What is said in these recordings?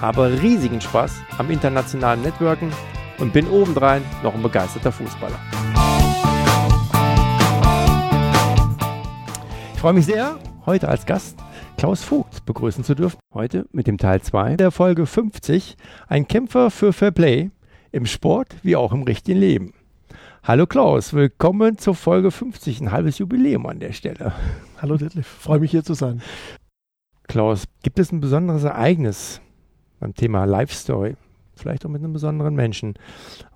habe riesigen Spaß am internationalen Networken und bin obendrein noch ein begeisterter Fußballer. Ich freue mich sehr, heute als Gast Klaus Vogt begrüßen zu dürfen. Heute mit dem Teil 2 der Folge 50, ein Kämpfer für Fair Play im Sport wie auch im richtigen Leben. Hallo Klaus, willkommen zur Folge 50, ein halbes Jubiläum an der Stelle. Hallo Detlef, freue mich hier zu sein. Klaus, gibt es ein besonderes Ereignis, beim Thema Life Story, vielleicht auch mit einem besonderen Menschen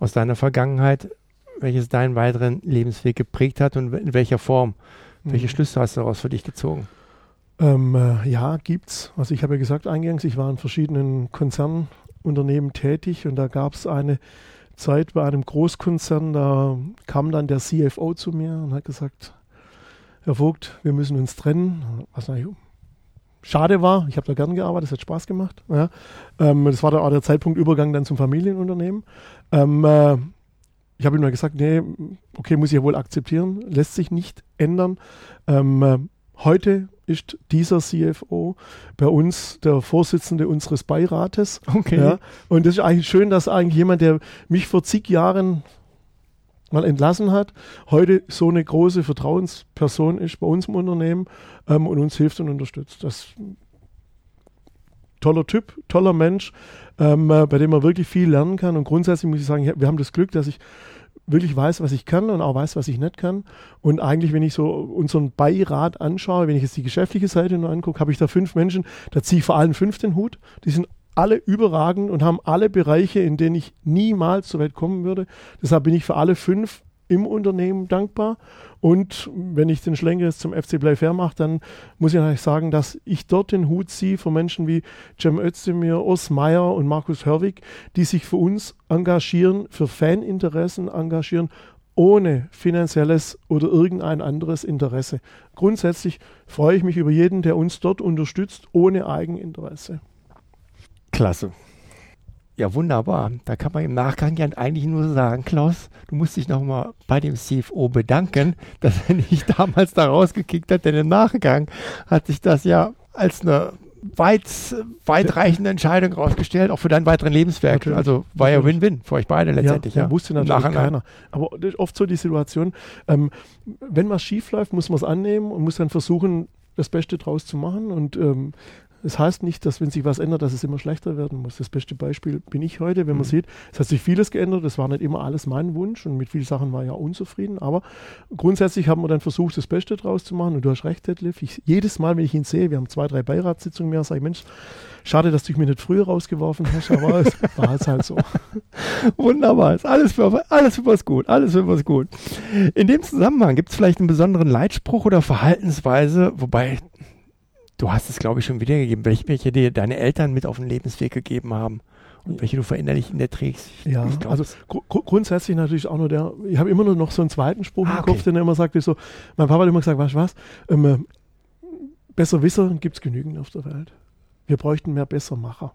aus deiner Vergangenheit, welches deinen weiteren Lebensweg geprägt hat und in welcher Form. Welche mhm. Schlüsse hast du daraus für dich gezogen? Ähm, äh, ja, gibt's. Also ich habe ja gesagt eingangs, ich war in verschiedenen Konzernunternehmen tätig und da gab es eine Zeit bei einem Großkonzern, da kam dann der CFO zu mir und hat gesagt, Herr Vogt, wir müssen uns trennen. Was eigentlich schade war. Ich habe da gern gearbeitet, es hat Spaß gemacht. Ja. Ähm, das war auch der Zeitpunkt Übergang dann zum Familienunternehmen. Ähm, äh, ich habe ihm nur gesagt, nee, okay, muss ich ja wohl akzeptieren, lässt sich nicht ändern. Ähm, äh, heute ist dieser CFO bei uns der Vorsitzende unseres Beirates. Okay. Ja, und das ist eigentlich schön, dass eigentlich jemand, der mich vor zig Jahren mal entlassen hat, heute so eine große Vertrauensperson ist bei uns im Unternehmen ähm, und uns hilft und unterstützt. Das toller Typ, toller Mensch, ähm, äh, bei dem man wirklich viel lernen kann. Und grundsätzlich muss ich sagen, wir haben das Glück, dass ich wirklich weiß, was ich kann und auch weiß, was ich nicht kann. Und eigentlich, wenn ich so unseren Beirat anschaue, wenn ich jetzt die geschäftliche Seite nur angucke, habe ich da fünf Menschen, da ziehe ich vor allem fünf den Hut. Die sind alle überragend und haben alle Bereiche, in denen ich niemals so weit kommen würde. Deshalb bin ich für alle fünf im Unternehmen dankbar. Und wenn ich den Schlenker jetzt zum FC Bleifair mache, dann muss ich natürlich sagen, dass ich dort den Hut ziehe von Menschen wie Cem Özdemir, Urs Meier und Markus Hörwig, die sich für uns engagieren, für Faninteressen engagieren, ohne finanzielles oder irgendein anderes Interesse. Grundsätzlich freue ich mich über jeden, der uns dort unterstützt, ohne Eigeninteresse. Klasse. Ja, wunderbar. Da kann man im Nachgang ja eigentlich nur sagen, Klaus, du musst dich nochmal bei dem CFO bedanken, dass er nicht damals da rausgekickt hat, denn im Nachgang hat sich das ja als eine weit, weitreichende Entscheidung rausgestellt, auch für deinen weiteren Lebenswerk. Natürlich. Also war ja Win-Win für euch beide letztendlich. Ja, ja. wusste natürlich keiner. Aber oft so die Situation, ähm, wenn was schief läuft, muss man es annehmen und muss dann versuchen, das Beste draus zu machen. Und ähm, es heißt nicht, dass wenn sich was ändert, dass es immer schlechter werden muss. Das beste Beispiel bin ich heute, wenn man mhm. sieht, es hat sich vieles geändert, das war nicht immer alles mein Wunsch und mit vielen Sachen war ich ja unzufrieden, aber grundsätzlich haben wir dann versucht, das Beste draus zu machen und du hast recht, Detlef, ich, jedes Mal, wenn ich ihn sehe, wir haben zwei, drei Beiratssitzungen mehr, sage ich, Mensch, schade, dass du mich nicht früher rausgeworfen hast, aber es war es halt so. Wunderbar, ist alles für, alles für was gut, alles für was gut. In dem Zusammenhang gibt es vielleicht einen besonderen Leitspruch oder Verhaltensweise, wobei Du hast es, glaube ich, schon wiedergegeben, welche, welche dir deine Eltern mit auf den Lebensweg gegeben haben und welche du verinnerlich in der trägst. Ja, also gr grundsätzlich natürlich auch nur der, ich habe immer nur noch so einen zweiten Spruch ah, im Kopf, den er immer sagt, so, mein Papa hat immer gesagt, weißt du was, ähm, äh, besser Wisser gibt es genügend auf der Welt. Wir bräuchten mehr Bessermacher.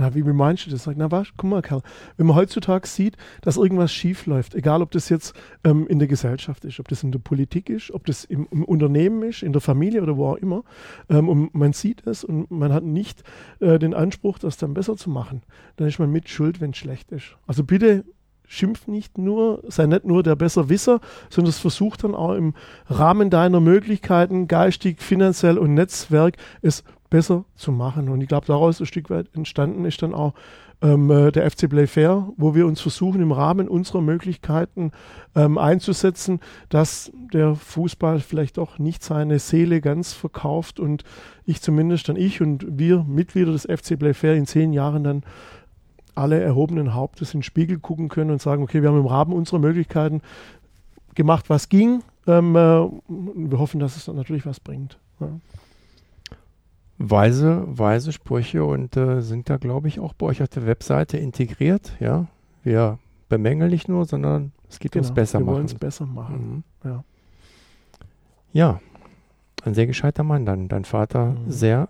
Ja, wie meinst du das? Sag, na was, guck mal, Karl, wenn man heutzutage sieht, dass irgendwas schief läuft, egal ob das jetzt ähm, in der Gesellschaft ist, ob das in der Politik ist, ob das im, im Unternehmen ist, in der Familie oder wo auch immer, ähm, und man sieht es und man hat nicht äh, den Anspruch, das dann besser zu machen, dann ist man mit schuld, wenn es schlecht ist. Also bitte schimpf nicht nur, sei nicht nur der Besserwisser, sondern es versucht dann auch im Rahmen deiner Möglichkeiten, geistig, finanziell und Netzwerk, es besser zu machen. Und ich glaube, daraus ein Stück weit entstanden ist dann auch ähm, äh, der FC Play Fair, wo wir uns versuchen, im Rahmen unserer Möglichkeiten ähm, einzusetzen, dass der Fußball vielleicht doch nicht seine Seele ganz verkauft und ich zumindest dann ich und wir Mitglieder des FC Play Fair in zehn Jahren dann alle erhobenen Hauptes in den Spiegel gucken können und sagen, okay, wir haben im Rahmen unserer Möglichkeiten gemacht, was ging. Ähm, äh, wir hoffen, dass es dann natürlich was bringt. Ja. Weise, weise Sprüche und äh, sind da, glaube ich, auch bei euch auf der Webseite integriert. Ja, wir bemängeln nicht nur, sondern es geht genau, uns besser wir machen. Wir wollen es besser machen. Mhm. Ja. ja, ein sehr gescheiter Mann dann. Dein Vater mhm. sehr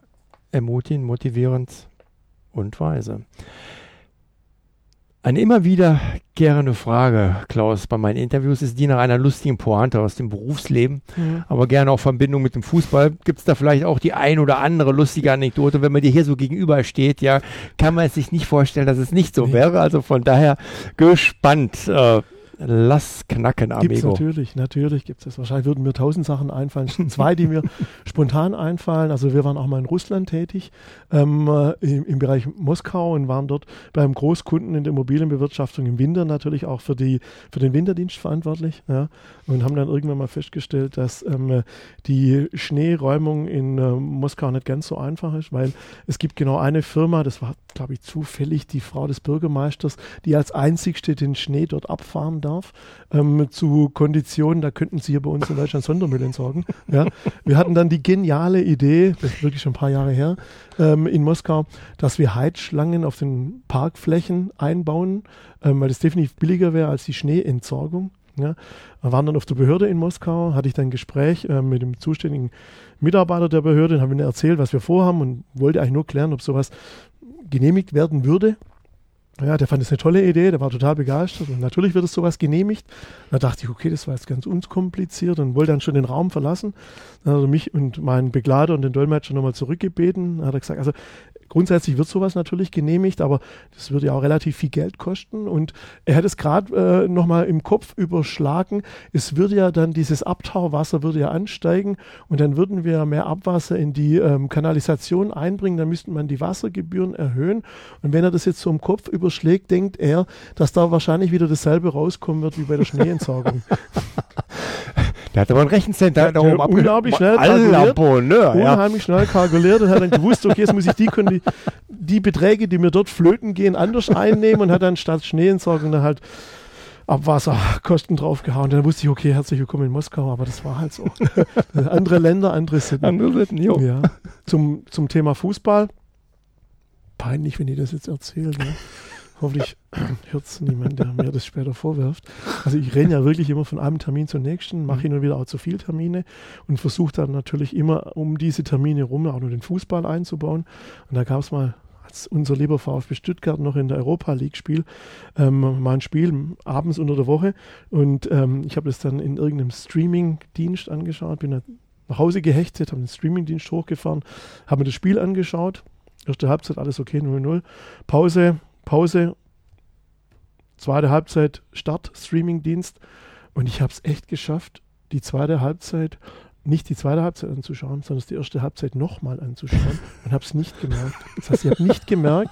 ermutigend, motivierend und weise. Eine immer wiederkehrende Frage, Klaus, bei meinen Interviews ist die nach einer lustigen Pointe aus dem Berufsleben, mhm. aber gerne auch Verbindung mit dem Fußball. Gibt es da vielleicht auch die ein oder andere lustige Anekdote? Wenn man dir hier so gegenübersteht, ja, kann man es sich nicht vorstellen, dass es nicht so nee. wäre. Also von daher gespannt. Äh, Lass knacken, Amigo. Gibt's natürlich, natürlich gibt es. Wahrscheinlich würden mir tausend Sachen einfallen. Zwei, die mir spontan einfallen. Also wir waren auch mal in Russland tätig, ähm, äh, im, im, Bereich Moskau und waren dort beim Großkunden in der Immobilienbewirtschaftung im Winter natürlich auch für, die, für den Winterdienst verantwortlich. Ja, und haben dann irgendwann mal festgestellt, dass ähm, die Schneeräumung in äh, Moskau nicht ganz so einfach ist, weil es gibt genau eine Firma, das war, glaube ich, zufällig die Frau des Bürgermeisters, die als einzigste den Schnee dort abfahren darf darf, ähm, zu Konditionen, da könnten Sie hier bei uns in Deutschland Sondermüll entsorgen. Ja. Wir hatten dann die geniale Idee, das ist wirklich schon ein paar Jahre her, ähm, in Moskau, dass wir Heizschlangen auf den Parkflächen einbauen, ähm, weil das definitiv billiger wäre als die Schneeentsorgung. Ja. Wir waren dann auf der Behörde in Moskau, hatte ich dann ein Gespräch äh, mit dem zuständigen Mitarbeiter der Behörde und habe ihnen erzählt, was wir vorhaben und wollte eigentlich nur klären, ob sowas genehmigt werden würde. Ja, der fand es eine tolle Idee, der war total begeistert und natürlich wird es sowas genehmigt. Da dachte ich, okay, das war jetzt ganz unkompliziert und wollte dann schon den Raum verlassen. Dann hat er mich und meinen Begleiter und den Dolmetscher nochmal zurückgebeten. Dann hat er gesagt, also Grundsätzlich wird sowas natürlich genehmigt, aber das würde ja auch relativ viel Geld kosten. Und er hat es gerade äh, nochmal im Kopf überschlagen. Es würde ja dann dieses Abtauwasser würde ja ansteigen und dann würden wir mehr Abwasser in die ähm, Kanalisation einbringen. Dann müsste man die Wassergebühren erhöhen. Und wenn er das jetzt so im Kopf überschlägt, denkt er, dass da wahrscheinlich wieder dasselbe rauskommen wird wie bei der Schneeentsorgung. Der hat aber ein Rechencenter da oben Unglaublich schnell kalkuliert. Ja. Unheimlich schnell kalkuliert und hat dann gewusst, okay, jetzt muss ich die, die, die Beträge, die mir dort flöten gehen, anders einnehmen und hat dann statt Schneeentsorgung dann halt Abwasserkosten draufgehauen. Dann wusste ich, okay, herzlich willkommen in Moskau, aber das war halt so. andere Länder, andere Sitten. Andere Sitten, jo. Ja. Zum, zum Thema Fußball. Peinlich, wenn ich das jetzt erzähle. Ne? Hoffentlich hört es niemand, der mir das später vorwirft. Also ich renne ja wirklich immer von einem Termin zum nächsten, mache hin und wieder auch zu viele Termine und versuche dann natürlich immer um diese Termine rum auch nur den Fußball einzubauen. Und da gab es mal, als unser lieber VfB Stuttgart noch in der Europa League spiel, ähm, mal ein Spiel abends unter der Woche und ähm, ich habe das dann in irgendeinem Streaming-Dienst angeschaut, bin dann nach Hause gehechtet, habe den Streaming-Dienst hochgefahren, habe mir das Spiel angeschaut. Erste Halbzeit, alles okay, 0-0. Pause, Pause, zweite Halbzeit Start, Streamingdienst. Und ich habe es echt geschafft, die zweite Halbzeit, nicht die zweite Halbzeit anzuschauen, sondern die erste Halbzeit nochmal anzuschauen und habe es nicht gemerkt. Das heißt, ich habe nicht gemerkt,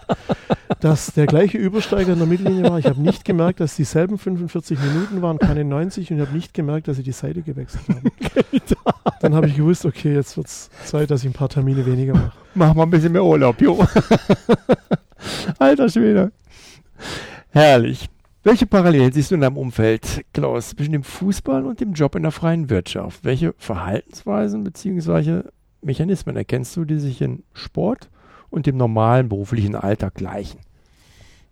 dass der gleiche Übersteiger in der Mittellinie war. Ich habe nicht gemerkt, dass dieselben 45 Minuten waren, keine 90 und ich habe nicht gemerkt, dass sie die Seite gewechselt haben. Dann habe ich gewusst, okay, jetzt wird es Zeit, dass ich ein paar Termine weniger mache. Mach mal ein bisschen mehr Urlaub, jo. Alter Schwede. Herrlich. Welche Parallelen siehst du in deinem Umfeld, Klaus, zwischen dem Fußball und dem Job in der freien Wirtschaft? Welche Verhaltensweisen bzw. Mechanismen erkennst du, die sich in Sport und dem normalen beruflichen Alltag gleichen?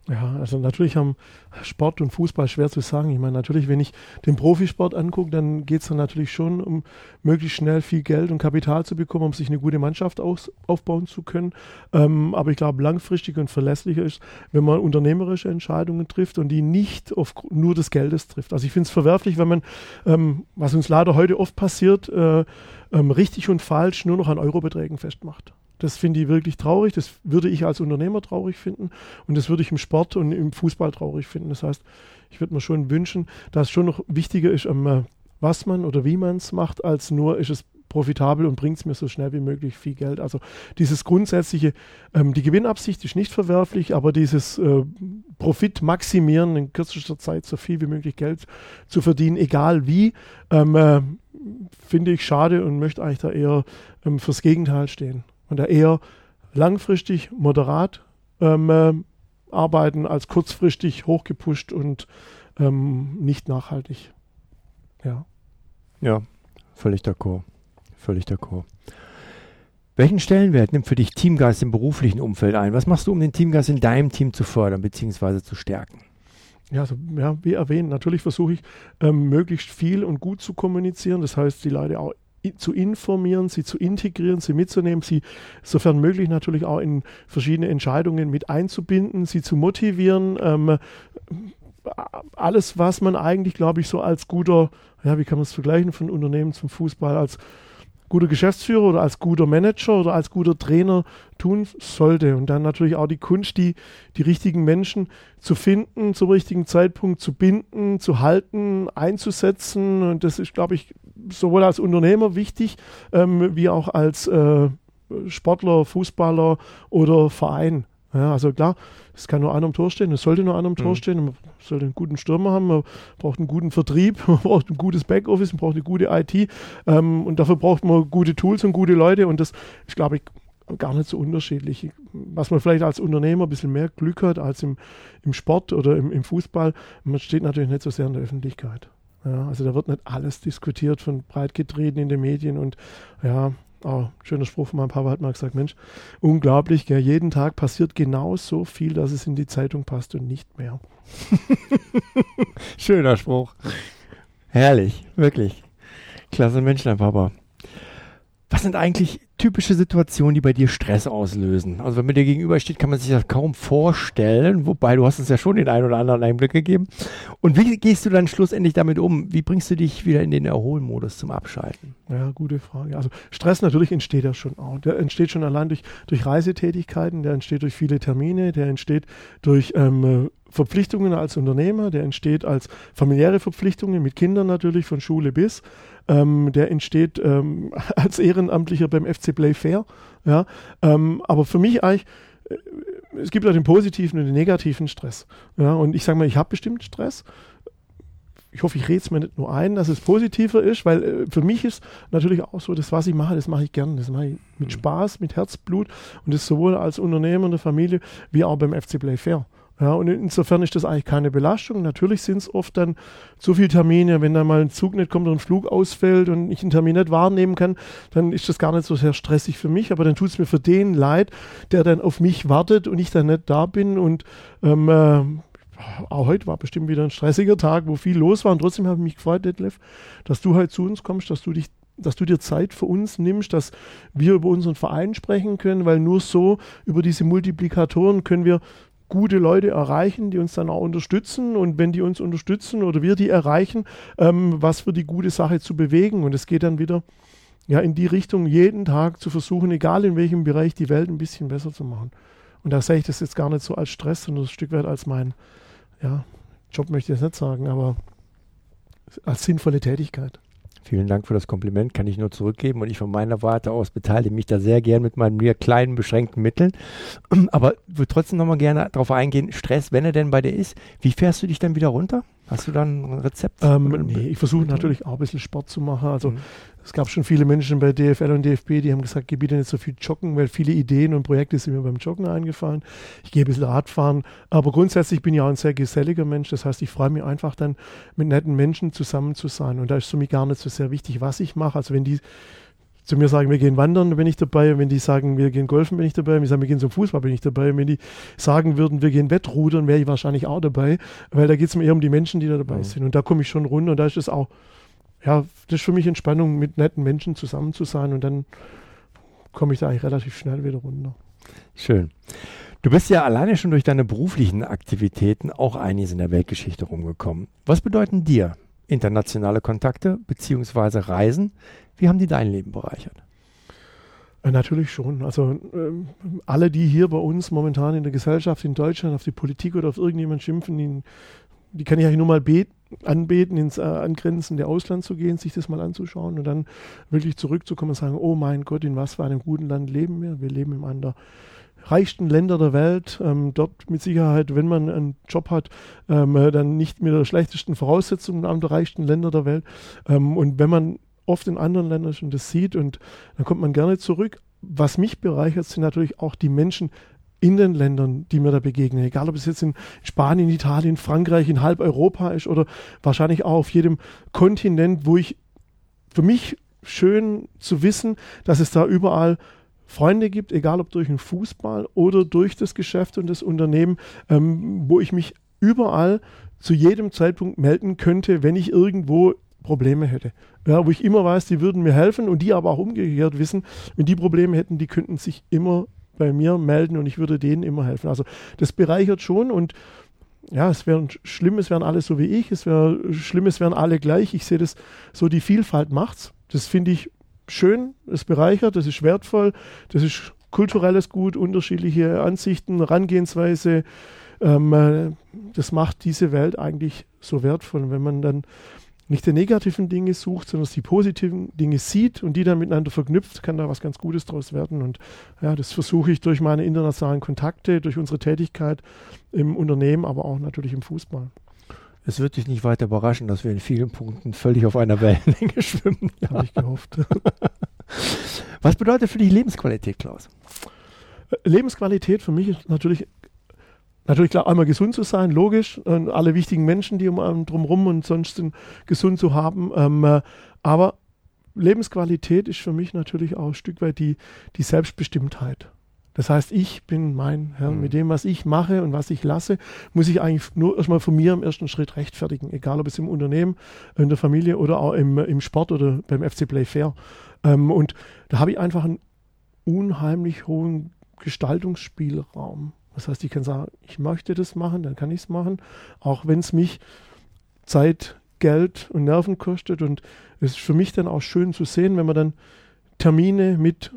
Ja, also natürlich haben Sport und Fußball schwer zu sagen. Ich meine, natürlich, wenn ich den Profisport angucke, dann geht es dann natürlich schon um möglichst schnell viel Geld und Kapital zu bekommen, um sich eine gute Mannschaft aus, aufbauen zu können. Ähm, aber ich glaube, langfristig und verlässlicher ist, wenn man unternehmerische Entscheidungen trifft und die nicht auf nur des Geldes trifft. Also ich finde es verwerflich, wenn man, ähm, was uns leider heute oft passiert, äh, ähm, richtig und falsch nur noch an Eurobeträgen festmacht. Das finde ich wirklich traurig. Das würde ich als Unternehmer traurig finden. Und das würde ich im Sport und im Fußball traurig finden. Das heißt, ich würde mir schon wünschen, dass es schon noch wichtiger ist, ähm, was man oder wie man es macht, als nur ist es profitabel und bringt es mir so schnell wie möglich viel Geld. Also dieses grundsätzliche, ähm, die Gewinnabsicht ist nicht verwerflich, aber dieses äh, Profit maximieren in kürzester Zeit so viel wie möglich Geld zu verdienen, egal wie, ähm, äh, finde ich schade und möchte eigentlich da eher ähm, fürs Gegenteil stehen und da eher langfristig moderat ähm, äh, arbeiten als kurzfristig hochgepusht und ähm, nicht nachhaltig. Ja. Ja, völlig d'accord. Völlig d'accord. Welchen Stellenwert nimmt für dich Teamgeist im beruflichen Umfeld ein? Was machst du, um den Teamgeist in deinem Team zu fördern bzw. zu stärken? Ja, also, ja, wie erwähnt, natürlich versuche ich ähm, möglichst viel und gut zu kommunizieren. Das heißt, die Leute auch zu informieren, sie zu integrieren, sie mitzunehmen, sie sofern möglich natürlich auch in verschiedene Entscheidungen mit einzubinden, sie zu motivieren. Ähm, alles, was man eigentlich, glaube ich, so als guter, ja, wie kann man es vergleichen von Unternehmen zum Fußball, als guter Geschäftsführer oder als guter Manager oder als guter Trainer tun sollte. Und dann natürlich auch die Kunst, die, die richtigen Menschen zu finden, zum richtigen Zeitpunkt zu binden, zu halten, einzusetzen. Und das ist, glaube ich, sowohl als Unternehmer wichtig, ähm, wie auch als äh, Sportler, Fußballer oder Verein. Ja, also klar, es kann nur einer am Tor stehen, es sollte nur einer am Tor mhm. stehen. Man sollte einen guten Stürmer haben, man braucht einen guten Vertrieb, man braucht ein gutes Backoffice, man braucht eine gute IT ähm, und dafür braucht man gute Tools und gute Leute und das ist, glaube ich, gar nicht so unterschiedlich. Was man vielleicht als Unternehmer ein bisschen mehr Glück hat als im, im Sport oder im, im Fußball, man steht natürlich nicht so sehr in der Öffentlichkeit. Ja, also da wird nicht alles diskutiert, von breit getreten in den Medien und ja, Oh, schöner Spruch von meinem Papa hat mal gesagt, Mensch, unglaublich, gell, jeden Tag passiert genau so viel, dass es in die Zeitung passt und nicht mehr. Schöner Spruch. Herrlich, wirklich. Klasse Menschlein, Papa. Was sind eigentlich typische Situationen, die bei dir Stress auslösen? Also wenn man dir gegenübersteht, kann man sich das kaum vorstellen, wobei du hast uns ja schon den einen oder anderen Einblick gegeben. Und wie gehst du dann schlussendlich damit um? Wie bringst du dich wieder in den Erholmodus zum Abschalten? Ja, gute Frage. Also Stress natürlich entsteht ja schon auch. Der entsteht schon allein durch, durch Reisetätigkeiten, der entsteht durch viele Termine, der entsteht durch ähm, Verpflichtungen als Unternehmer, der entsteht als familiäre Verpflichtungen mit Kindern natürlich von Schule bis. Ähm, der entsteht ähm, als Ehrenamtlicher beim FC Playfair. Ja, ähm, aber für mich eigentlich, äh, es gibt auch den positiven und den negativen Stress. Ja, und ich sage mal, ich habe bestimmt Stress. Ich hoffe, ich rede es mir nicht nur ein, dass es positiver ist, weil äh, für mich ist natürlich auch so, das, was ich mache, das mache ich gern. Das mache ich mit mhm. Spaß, mit Herzblut und das sowohl als Unternehmer in der Familie wie auch beim FC Playfair. Ja, und insofern ist das eigentlich keine Belastung. Natürlich sind es oft dann zu viele Termine, wenn dann mal ein Zug nicht kommt oder ein Flug ausfällt und ich einen Termin nicht wahrnehmen kann, dann ist das gar nicht so sehr stressig für mich, aber dann tut es mir für den leid, der dann auf mich wartet und ich dann nicht da bin. Und ähm, äh, auch heute war bestimmt wieder ein stressiger Tag, wo viel los war. Und trotzdem habe ich mich gefreut, Detlef, dass du halt zu uns kommst, dass du dich dass du dir Zeit für uns nimmst, dass wir über unseren Verein sprechen können, weil nur so über diese Multiplikatoren können wir gute Leute erreichen, die uns dann auch unterstützen und wenn die uns unterstützen oder wir die erreichen, ähm, was für die gute Sache zu bewegen und es geht dann wieder ja in die Richtung, jeden Tag zu versuchen, egal in welchem Bereich, die Welt ein bisschen besser zu machen. Und da sehe ich das jetzt gar nicht so als Stress, sondern ein Stück weit als mein ja, Job möchte ich jetzt nicht sagen, aber als sinnvolle Tätigkeit. Vielen Dank für das Kompliment, kann ich nur zurückgeben. Und ich von meiner Warte aus beteilige mich da sehr gern mit meinen mir kleinen, beschränkten Mitteln. Aber würde trotzdem nochmal gerne darauf eingehen, Stress, wenn er denn bei dir ist, wie fährst du dich dann wieder runter? Hast du dann ein Rezept? Ähm, nee, ich versuche natürlich auch ein bisschen Sport zu machen. Also mhm. Es gab schon viele Menschen bei DFL und DFB, die haben gesagt, geh bitte nicht so viel joggen, weil viele Ideen und Projekte sind mir beim Joggen eingefallen. Ich gehe ein bisschen Radfahren. Aber grundsätzlich bin ich auch ein sehr geselliger Mensch. Das heißt, ich freue mich einfach dann mit netten Menschen zusammen zu sein. Und da ist für mich gar nicht so sehr wichtig, was ich mache. Also wenn die zu mir sagen, wir gehen wandern, bin ich dabei. Wenn die sagen, wir gehen golfen, bin ich dabei. Wenn die sagen, wir gehen zum Fußball, bin ich dabei. wenn die sagen würden, wir gehen Wettrudern, wäre ich wahrscheinlich auch dabei. Weil da geht es mir eher um die Menschen, die da dabei ja. sind. Und da komme ich schon runter. Und da ist es auch, ja, das ist für mich Entspannung, mit netten Menschen zusammen zu sein. Und dann komme ich da eigentlich relativ schnell wieder runter. Schön. Du bist ja alleine schon durch deine beruflichen Aktivitäten auch einiges in der Weltgeschichte rumgekommen. Was bedeuten dir internationale Kontakte bzw. Reisen? Wie haben die dein Leben bereichert? Äh, natürlich schon. Also äh, alle, die hier bei uns momentan in der Gesellschaft in Deutschland auf die Politik oder auf irgendjemanden schimpfen, die, die kann ich eigentlich nur mal beten, anbeten, ins äh, angrenzende Ausland zu gehen, sich das mal anzuschauen und dann wirklich zurückzukommen und sagen, oh mein Gott, in was für einem guten Land leben wir? Wir leben in einem der reichsten Länder der Welt. Ähm, dort mit Sicherheit, wenn man einen Job hat, ähm, äh, dann nicht mit der schlechtesten Voraussetzungen in einem der reichsten Länder der Welt. Ähm, und wenn man oft in anderen Ländern schon das sieht und dann kommt man gerne zurück. Was mich bereichert, sind natürlich auch die Menschen in den Ländern, die mir da begegnen. Egal, ob es jetzt in Spanien, Italien, Frankreich, in halb Europa ist oder wahrscheinlich auch auf jedem Kontinent, wo ich für mich schön zu wissen, dass es da überall Freunde gibt, egal ob durch den Fußball oder durch das Geschäft und das Unternehmen, ähm, wo ich mich überall zu jedem Zeitpunkt melden könnte, wenn ich irgendwo Probleme hätte. Ja, wo ich immer weiß, die würden mir helfen und die aber auch umgekehrt wissen, wenn die Probleme hätten, die könnten sich immer bei mir melden und ich würde denen immer helfen. Also das bereichert schon und ja, es wäre schlimm, es wären alle so wie ich, es wäre schlimm, es wären alle gleich. Ich sehe das so, die Vielfalt macht's. Das finde ich schön, es bereichert, das ist wertvoll, das ist kulturelles Gut, unterschiedliche Ansichten, Herangehensweise. Ähm, äh, das macht diese Welt eigentlich so wertvoll. wenn man dann nicht die negativen Dinge sucht, sondern die positiven Dinge sieht und die dann miteinander verknüpft, kann da was ganz Gutes draus werden. Und ja, das versuche ich durch meine internationalen Kontakte, durch unsere Tätigkeit im Unternehmen, aber auch natürlich im Fußball. Es wird dich nicht weiter überraschen, dass wir in vielen Punkten völlig auf einer Wellenlänge schwimmen. Ja. Habe ich gehofft. Was bedeutet für dich Lebensqualität, Klaus? Lebensqualität für mich ist natürlich Natürlich klar, einmal gesund zu sein, logisch. Und alle wichtigen Menschen, die um einen drumherum und sonst sind, gesund zu haben. Ähm, äh, aber Lebensqualität ist für mich natürlich auch ein Stück weit die, die Selbstbestimmtheit. Das heißt, ich bin mein Herr. Mhm. Mit dem, was ich mache und was ich lasse, muss ich eigentlich nur erstmal von mir im ersten Schritt rechtfertigen. Egal, ob es im Unternehmen, in der Familie oder auch im, im Sport oder beim FC Play Fair. Ähm, und da habe ich einfach einen unheimlich hohen Gestaltungsspielraum. Das heißt, ich kann sagen, ich möchte das machen, dann kann ich es machen, auch wenn es mich Zeit, Geld und Nerven kostet. Und es ist für mich dann auch schön zu sehen, wenn man dann Termine mit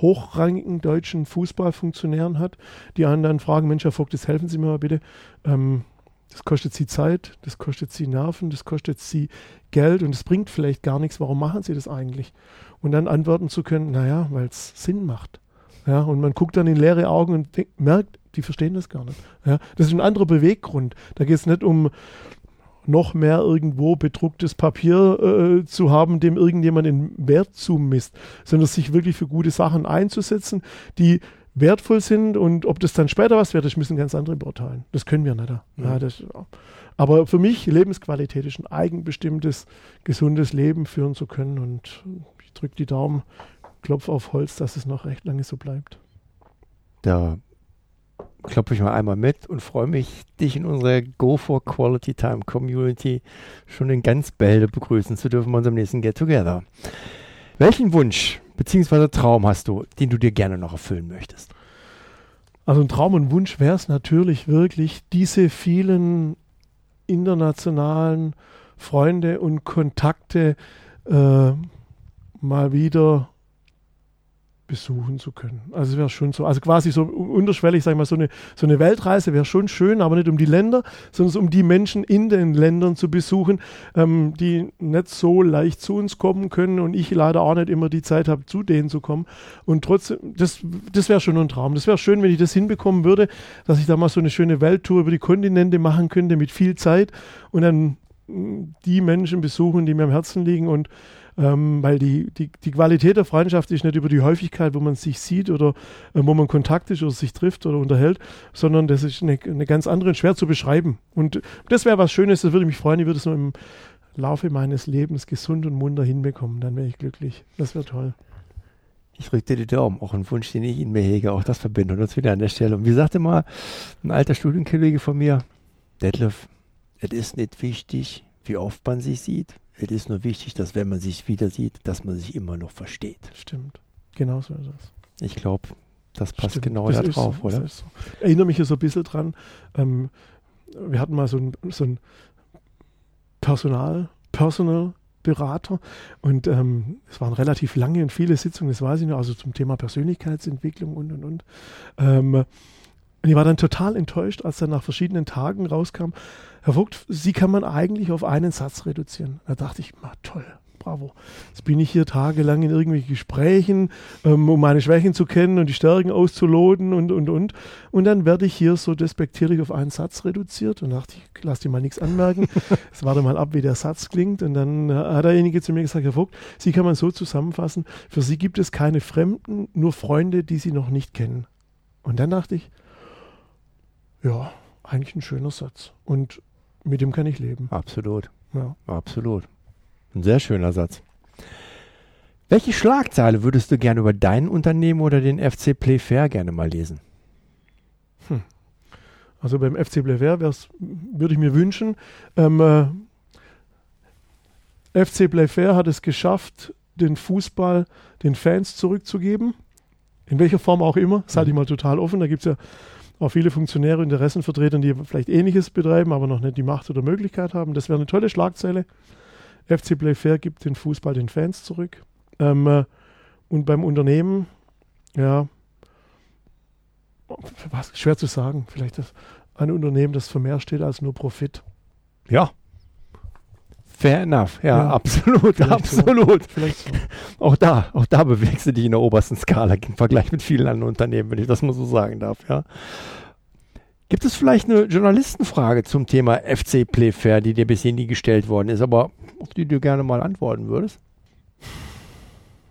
hochrangigen deutschen Fußballfunktionären hat, die einen dann fragen, Mensch, Herr Vogt, das helfen Sie mir mal bitte. Ähm, das kostet Sie Zeit, das kostet Sie Nerven, das kostet Sie Geld und es bringt vielleicht gar nichts. Warum machen Sie das eigentlich? Und dann antworten zu können, naja, weil es Sinn macht. Ja, und man guckt dann in leere Augen und denkt, merkt, die verstehen das gar nicht. Ja, das ist ein anderer Beweggrund. Da geht es nicht um noch mehr irgendwo bedrucktes Papier äh, zu haben, dem irgendjemand den Wert zumisst, sondern sich wirklich für gute Sachen einzusetzen, die wertvoll sind und ob das dann später was wird, das müssen ganz andere beurteilen. Das können wir nicht. Ja, das, aber für mich Lebensqualität ist ein eigenbestimmtes, gesundes Leben führen zu können und ich drücke die Daumen, klopfe auf Holz, dass es noch recht lange so bleibt. Da klopfe ich mal einmal mit und freue mich, dich in unserer Go for Quality Time Community schon in ganz Bälde begrüßen zu dürfen bei unserem nächsten Get Together. Welchen Wunsch bzw. Traum hast du, den du dir gerne noch erfüllen möchtest? Also ein Traum und Wunsch wäre es natürlich wirklich, diese vielen internationalen Freunde und Kontakte äh, mal wieder besuchen zu können. Also es wäre schon so, also quasi so unterschwellig, sag ich mal, so eine, so eine Weltreise wäre schon schön, aber nicht um die Länder, sondern um die Menschen in den Ländern zu besuchen, ähm, die nicht so leicht zu uns kommen können und ich leider auch nicht immer die Zeit habe, zu denen zu kommen. Und trotzdem, das, das wäre schon ein Traum. Das wäre schön, wenn ich das hinbekommen würde, dass ich da mal so eine schöne Welttour über die Kontinente machen könnte mit viel Zeit und dann die Menschen besuchen, die mir am Herzen liegen und ähm, weil die, die, die Qualität der Freundschaft ist nicht über die Häufigkeit, wo man sich sieht oder äh, wo man Kontakt ist oder sich trifft oder unterhält, sondern das ist eine, eine ganz andere und schwer zu beschreiben. Und das wäre was Schönes, das würde mich freuen, ich würde es nur im Laufe meines Lebens gesund und munter hinbekommen, dann wäre ich glücklich. Das wäre toll. Ich drücke dir die Daumen, auch ein Wunsch, den ich in mir hege, auch das verbindet uns wieder an der Stelle. Und wie sagte mal ein alter Studienkollege von mir, Detlef, es ist nicht wichtig, wie oft man sich sieht, es ist nur wichtig, dass wenn man sich wieder sieht, dass man sich immer noch versteht. Stimmt. Genau so ist es. Ich glaube, das passt Stimmt. genau das da drauf, so, oder? So. Ich erinnere mich hier so ein bisschen dran. Ähm, wir hatten mal so ein, so ein Personal, Personal Berater und ähm, es waren relativ lange und viele Sitzungen, das weiß ich noch, also zum Thema Persönlichkeitsentwicklung und und und. Ähm, und ich war dann total enttäuscht, als dann nach verschiedenen Tagen rauskam, Herr Vogt, Sie kann man eigentlich auf einen Satz reduzieren. Da dachte ich, na toll, bravo. Jetzt bin ich hier tagelang in irgendwelchen Gesprächen, ähm, um meine Schwächen zu kennen und die Stärken auszuloten und, und, und. Und dann werde ich hier so despektierlich auf einen Satz reduziert und dachte ich, lass dir mal nichts anmerken. Jetzt warte mal ab, wie der Satz klingt. Und dann hat derjenige zu mir gesagt, Herr Vogt, Sie kann man so zusammenfassen, für Sie gibt es keine Fremden, nur Freunde, die Sie noch nicht kennen. Und dann dachte ich, ja, eigentlich ein schöner Satz. Und mit dem kann ich leben. Absolut. Ja. Absolut. Ein sehr schöner Satz. Welche Schlagzeile würdest du gerne über dein Unternehmen oder den FC Playfair gerne mal lesen? Hm. Also beim FC Playfair würde ich mir wünschen, ähm, äh, FC Playfair hat es geschafft, den Fußball den Fans zurückzugeben. In welcher Form auch immer. Das halte ich mal total offen. Da gibt es ja auch viele Funktionäre, Interessenvertreter, die vielleicht Ähnliches betreiben, aber noch nicht die Macht oder Möglichkeit haben. Das wäre eine tolle Schlagzeile. FC Playfair gibt den Fußball den Fans zurück. Ähm, äh, und beim Unternehmen, ja, was, schwer zu sagen. Vielleicht das, ein Unternehmen, das für mehr steht als nur Profit. Ja, Fair enough, ja, ja absolut, vielleicht absolut. So. Vielleicht so. Auch da, auch da bewegst du dich in der obersten Skala im Vergleich mit vielen anderen Unternehmen, wenn ich das mal so sagen darf, ja. Gibt es vielleicht eine Journalistenfrage zum Thema FC Playfair, die dir bisher nie gestellt worden ist, aber auf die du gerne mal antworten würdest?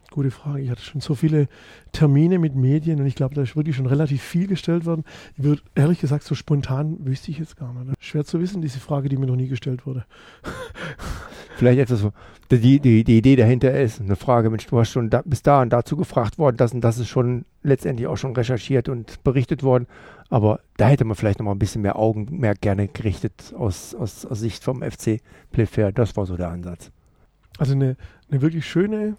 Gute Frage. Ich hatte schon so viele Termine mit Medien und ich glaube, da ist wirklich schon relativ viel gestellt worden. Ich würde ehrlich gesagt, so spontan wüsste ich jetzt gar nicht. Schwer zu wissen, diese Frage, die mir noch nie gestellt wurde. Vielleicht etwas, die, die, die Idee dahinter ist, eine Frage, Mensch, du hast schon da, bis da und dazu gefragt worden, das und das ist schon letztendlich auch schon recherchiert und berichtet worden. Aber da hätte man vielleicht noch mal ein bisschen mehr Augenmerk gerne gerichtet aus, aus, aus Sicht vom FC Playfair. Das war so der Ansatz. Also eine, eine wirklich schöne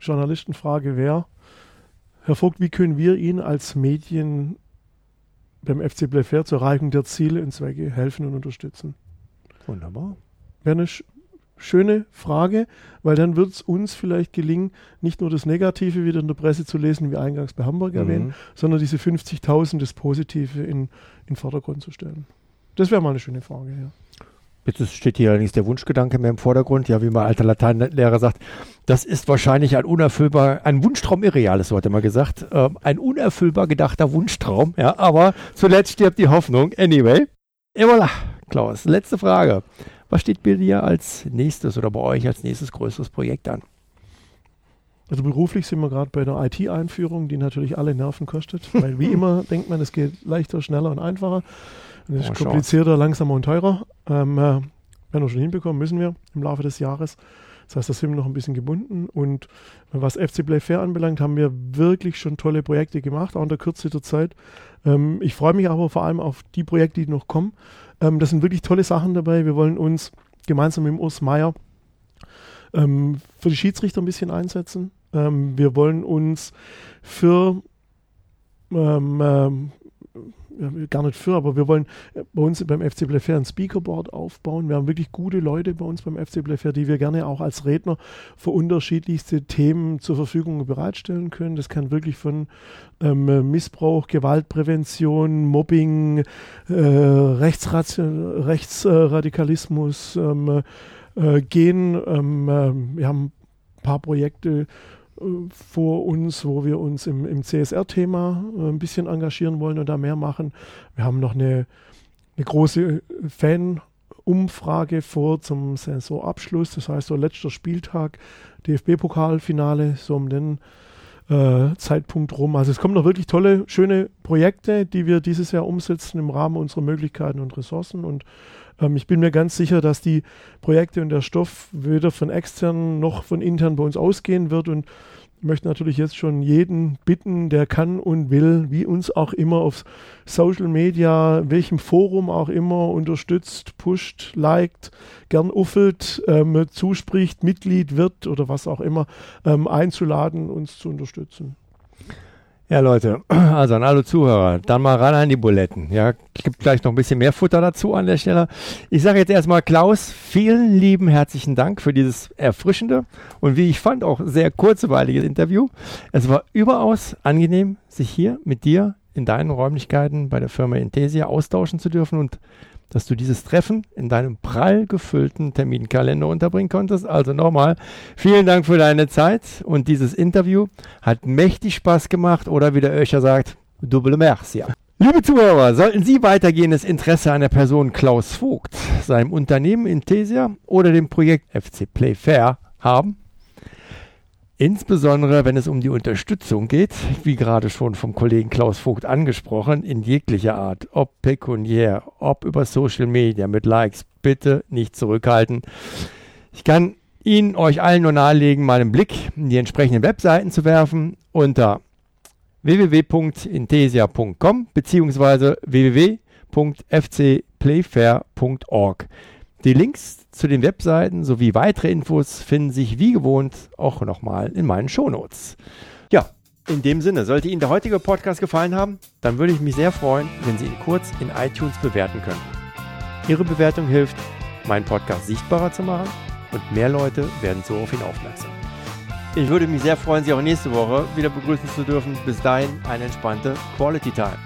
Journalistenfrage wäre, Herr Vogt, wie können wir Ihnen als Medien beim FC Playfair zur Erreichung der Ziele und Zwecke helfen und unterstützen? Wunderbar. Wäre eine sch schöne Frage, weil dann wird es uns vielleicht gelingen, nicht nur das Negative wieder in der Presse zu lesen, wie eingangs bei Hamburg mhm. erwähnt, sondern diese 50.000, das Positive in, in Vordergrund zu stellen. Das wäre mal eine schöne Frage, ja. Jetzt steht hier allerdings der Wunschgedanke mehr im Vordergrund. Ja, wie mein alter Lateinlehrer sagt, das ist wahrscheinlich ein unerfüllbar, ein Wunschtraum irreales, so hat er mal gesagt. Ähm, ein unerfüllbar gedachter Wunschtraum. Ja, aber zuletzt stirbt die Hoffnung. Anyway. Et voilà, Klaus. Letzte Frage. Was steht bei dir als nächstes oder bei euch als nächstes größeres Projekt an? Also beruflich sind wir gerade bei der IT-Einführung, die natürlich alle Nerven kostet, weil wie immer denkt man, es geht leichter, schneller und einfacher. Das ist oh, komplizierter, langsamer und teurer. Ähm, äh, werden wir schon hinbekommen, müssen wir im Laufe des Jahres. Das heißt, da sind wir noch ein bisschen gebunden. Und was FC Play Fair anbelangt, haben wir wirklich schon tolle Projekte gemacht, auch in der Kürze der Zeit. Ähm, ich freue mich aber vor allem auf die Projekte, die noch kommen. Ähm, das sind wirklich tolle Sachen dabei. Wir wollen uns gemeinsam mit Urs Meier ähm, für die Schiedsrichter ein bisschen einsetzen. Ähm, wir wollen uns für ähm, ähm, gar nicht für, aber wir wollen äh, bei uns beim FC Blefair ein Speakerboard aufbauen. Wir haben wirklich gute Leute bei uns beim FC Blefair, die wir gerne auch als Redner für unterschiedlichste Themen zur Verfügung bereitstellen können. Das kann wirklich von ähm, Missbrauch, Gewaltprävention, Mobbing, äh, Rechtsradikalismus ähm, äh, gehen. Ähm, äh, wir haben ein paar Projekte vor uns, wo wir uns im, im CSR-Thema äh, ein bisschen engagieren wollen und da mehr machen. Wir haben noch eine, eine große Fan-Umfrage vor zum Saisonabschluss, das heißt so letzter Spieltag, DFB-Pokalfinale, so um den äh, Zeitpunkt rum. Also es kommen noch wirklich tolle, schöne Projekte, die wir dieses Jahr umsetzen im Rahmen unserer Möglichkeiten und Ressourcen und ähm, ich bin mir ganz sicher, dass die Projekte und der Stoff weder von extern noch von intern bei uns ausgehen wird und möchte natürlich jetzt schon jeden bitten, der kann und will, wie uns auch immer auf Social Media, welchem Forum auch immer unterstützt, pusht, liked, gern uffelt, ähm, zuspricht, Mitglied wird oder was auch immer, ähm, einzuladen, uns zu unterstützen. Ja, Leute, also an alle Zuhörer, dann mal ran an die Buletten. Ja, gibt gleich noch ein bisschen mehr Futter dazu an der Stelle. Ich sage jetzt erstmal Klaus, vielen lieben herzlichen Dank für dieses erfrischende und wie ich fand auch sehr kurzweilige Interview. Es war überaus angenehm, sich hier mit dir in deinen Räumlichkeiten bei der Firma Intesia austauschen zu dürfen und dass du dieses Treffen in deinem prall gefüllten Terminkalender unterbringen konntest. Also nochmal, vielen Dank für deine Zeit und dieses Interview hat mächtig Spaß gemacht oder wie der Öscher sagt, double merci. Liebe Zuhörer, sollten Sie weitergehendes Interesse an der Person Klaus Vogt, seinem Unternehmen Intesia oder dem Projekt FC Play Fair haben, Insbesondere wenn es um die Unterstützung geht, wie gerade schon vom Kollegen Klaus Vogt angesprochen, in jeglicher Art, ob pekuniär, ob über Social Media mit Likes, bitte nicht zurückhalten. Ich kann Ihnen euch allen nur nahelegen, mal einen Blick in die entsprechenden Webseiten zu werfen unter www.intesia.com bzw. www.fcplayfair.org. Die Links zu den Webseiten sowie weitere Infos finden sich wie gewohnt auch nochmal in meinen Shownotes. Ja, in dem Sinne, sollte Ihnen der heutige Podcast gefallen haben, dann würde ich mich sehr freuen, wenn Sie ihn kurz in iTunes bewerten können. Ihre Bewertung hilft, meinen Podcast sichtbarer zu machen und mehr Leute werden so auf ihn aufmerksam. Ich würde mich sehr freuen, Sie auch nächste Woche wieder begrüßen zu dürfen. Bis dahin eine entspannte Quality Time.